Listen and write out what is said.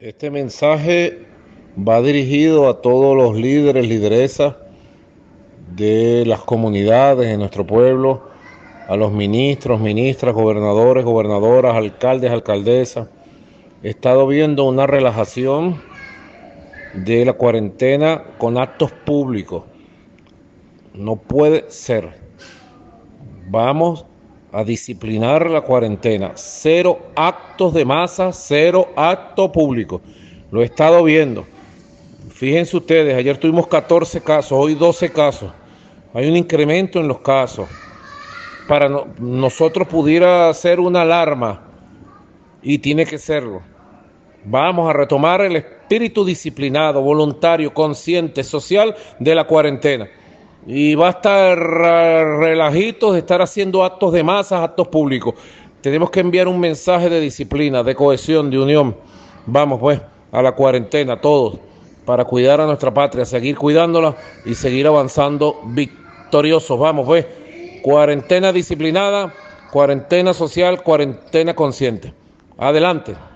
Este mensaje va dirigido a todos los líderes, lideresas de las comunidades de nuestro pueblo, a los ministros, ministras, gobernadores, gobernadoras, alcaldes, alcaldesas. He estado viendo una relajación de la cuarentena con actos públicos. No puede ser. Vamos a disciplinar la cuarentena. Cero actos de masa, cero acto público. Lo he estado viendo. Fíjense ustedes, ayer tuvimos 14 casos, hoy 12 casos. Hay un incremento en los casos. Para nosotros pudiera ser una alarma y tiene que serlo. Vamos a retomar el espíritu disciplinado, voluntario, consciente, social de la cuarentena y va a estar relajitos estar haciendo actos de masas, actos públicos. Tenemos que enviar un mensaje de disciplina, de cohesión, de unión. Vamos pues a la cuarentena todos para cuidar a nuestra patria, seguir cuidándola y seguir avanzando victoriosos. Vamos pues, cuarentena disciplinada, cuarentena social, cuarentena consciente. Adelante.